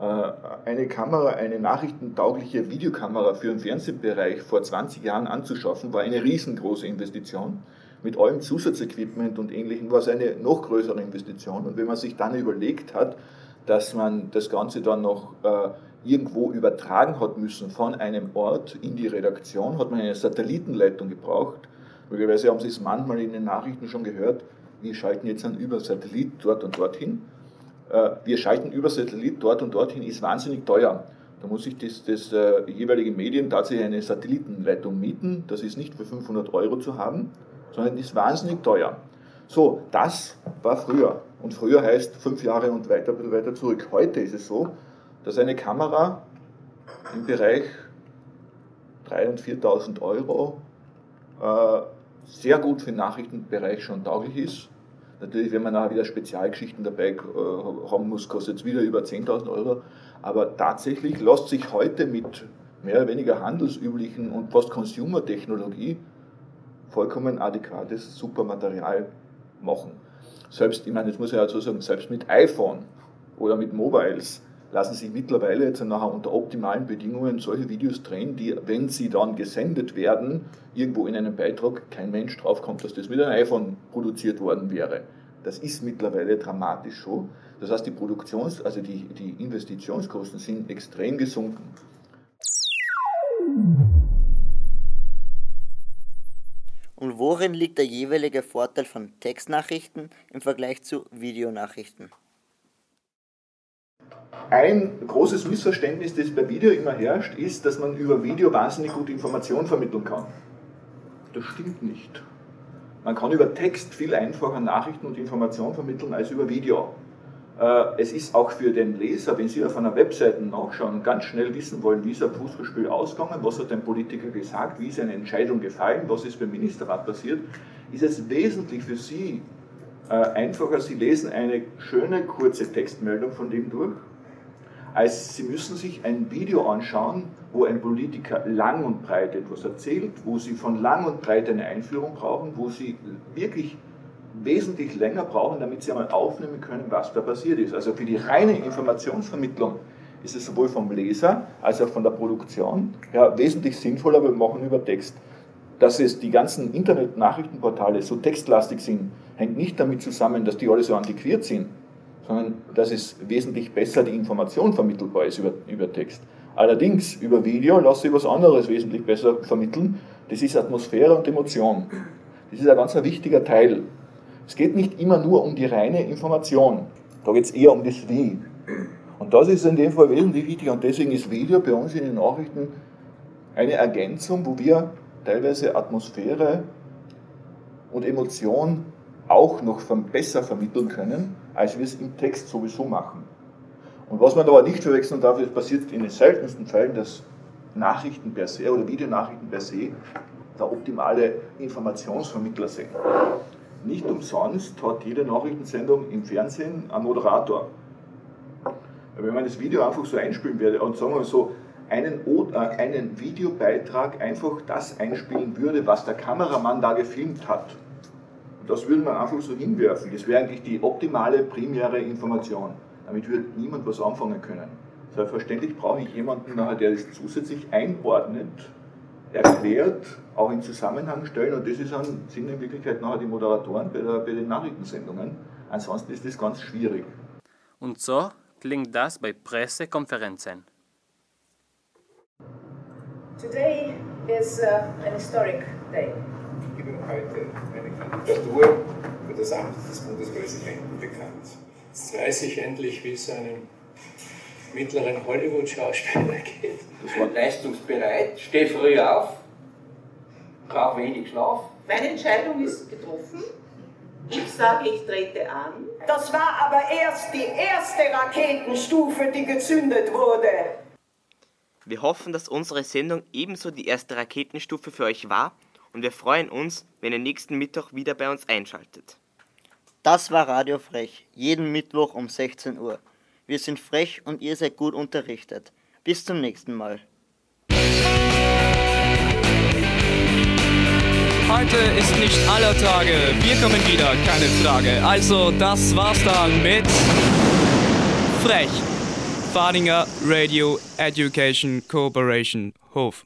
Speaker 22: Äh, eine Kamera, eine nachrichtentaugliche Videokamera für den Fernsehbereich vor 20 Jahren anzuschaffen, war eine riesengroße Investition. Mit allem Zusatzequipment und Ähnlichem war es eine noch größere Investition. Und wenn man sich dann überlegt hat, dass man das Ganze dann noch äh, irgendwo übertragen hat müssen von einem Ort in die Redaktion, hat man eine Satellitenleitung gebraucht. Möglicherweise haben Sie es manchmal in den Nachrichten schon gehört, wir schalten jetzt dann über Satellit dort und dorthin. Äh, wir schalten über Satellit dort und dorthin, ist wahnsinnig teuer. Da muss sich das, das äh, jeweilige Medien tatsächlich eine Satellitenleitung mieten. Das ist nicht für 500 Euro zu haben, sondern ist wahnsinnig teuer. So, das war früher. Und früher heißt fünf Jahre und weiter, weiter zurück. Heute ist es so, dass eine Kamera im Bereich 3.000 und 4.000 Euro äh, sehr gut für den Nachrichtenbereich schon tauglich ist. Natürlich, wenn man nachher wieder Spezialgeschichten dabei äh, haben muss, kostet es wieder über 10.000 Euro. Aber tatsächlich lässt sich heute mit mehr oder weniger handelsüblichen und Post-Consumer-Technologie vollkommen adäquates Supermaterial machen. Selbst, ich meine, das muss ich dazu sagen, selbst mit iPhone oder mit Mobiles lassen sich mittlerweile jetzt nachher unter optimalen Bedingungen solche Videos drehen, die, wenn sie dann gesendet werden, irgendwo in einem Beitrag kein Mensch draufkommt, dass das mit einem iPhone produziert worden wäre. Das ist mittlerweile dramatisch so. Das heißt, die Produktions-, also die, die Investitionskosten sind extrem gesunken.
Speaker 16: Und worin liegt der jeweilige Vorteil von Textnachrichten im Vergleich zu Videonachrichten?
Speaker 22: Ein großes Missverständnis, das bei Video immer herrscht, ist, dass man über Video wahnsinnig gut Informationen vermitteln kann. Das stimmt nicht. Man kann über Text viel einfacher Nachrichten und Informationen vermitteln als über Video. Äh, es ist auch für den Leser, wenn Sie auf einer Webseite nachschauen, ganz schnell wissen wollen, wie ist ein Fußballspiel ausgegangen, was hat ein Politiker gesagt, wie ist eine Entscheidung gefallen, was ist beim Ministerrat passiert, ist es wesentlich für Sie äh, einfacher, Sie lesen eine schöne kurze Textmeldung von dem durch als sie müssen sich ein Video anschauen, wo ein Politiker lang und breit etwas erzählt, wo sie von lang und breit eine Einführung brauchen, wo sie wirklich wesentlich länger brauchen, damit sie einmal aufnehmen können, was da passiert ist. Also für die reine Informationsvermittlung ist es sowohl vom Leser als auch von der Produktion ja, wesentlich sinnvoller, wir machen über Text. Dass es die ganzen Internet-Nachrichtenportale so textlastig sind, hängt nicht damit zusammen, dass die alle so antiquiert sind, sondern dass es wesentlich besser die Information vermittelbar ist über, über Text. Allerdings über Video lässt sich was anderes wesentlich besser vermitteln. Das ist Atmosphäre und Emotion. Das ist ein ganz wichtiger Teil. Es geht nicht immer nur um die reine Information. Da geht es eher um das Wie. Und das ist in dem Fall wesentlich wichtiger. Und deswegen ist Video bei uns in den Nachrichten eine Ergänzung, wo wir teilweise Atmosphäre und Emotion auch noch besser vermitteln können, als wir es im Text sowieso machen. Und was man aber nicht verwechseln darf, es passiert in den seltensten Fällen, dass Nachrichten per se oder Videonachrichten per se der optimale Informationsvermittler sind. Nicht umsonst hat jede Nachrichtensendung im Fernsehen einen Moderator. Wenn man das Video einfach so einspielen würde und sagen wir so, einen, äh, einen Videobeitrag einfach das einspielen würde, was der Kameramann da gefilmt hat, das würde man einfach so hinwerfen. Das wäre eigentlich die optimale primäre Information. Damit würde niemand was anfangen können. Selbstverständlich brauche ich jemanden, der das zusätzlich einordnet, erklärt, auch in Zusammenhang stellen und das ist dann, sind in Wirklichkeit nachher die Moderatoren bei, der, bei den Nachrichtensendungen. Ansonsten ist das ganz schwierig.
Speaker 18: Und so klingt das bei Pressekonferenzen.
Speaker 14: Today is uh, an historic day.
Speaker 23: Heute eine Kandidatur für das Amt des Bundespräsidenten bekannt.
Speaker 24: Jetzt weiß ich endlich, wie es einem mittleren Hollywood-Schauspieler geht.
Speaker 25: Das war leistungsbereit, steh früh auf, brauch wenig Schlaf.
Speaker 26: Meine Entscheidung ist getroffen. Ich sage, ich trete an.
Speaker 14: Das war aber erst die erste Raketenstufe, die gezündet wurde.
Speaker 21: Wir hoffen, dass unsere Sendung ebenso die erste Raketenstufe für euch war und wir freuen uns, wenn ihr nächsten Mittwoch wieder bei uns einschaltet.
Speaker 16: Das war Radio Frech, jeden Mittwoch um 16 Uhr. Wir sind frech und ihr seid gut unterrichtet. Bis zum nächsten Mal.
Speaker 18: Heute ist nicht aller Tage. Wir kommen wieder, keine Frage. Also, das war's dann mit Frech. Fadinger Radio Education Cooperation Hof.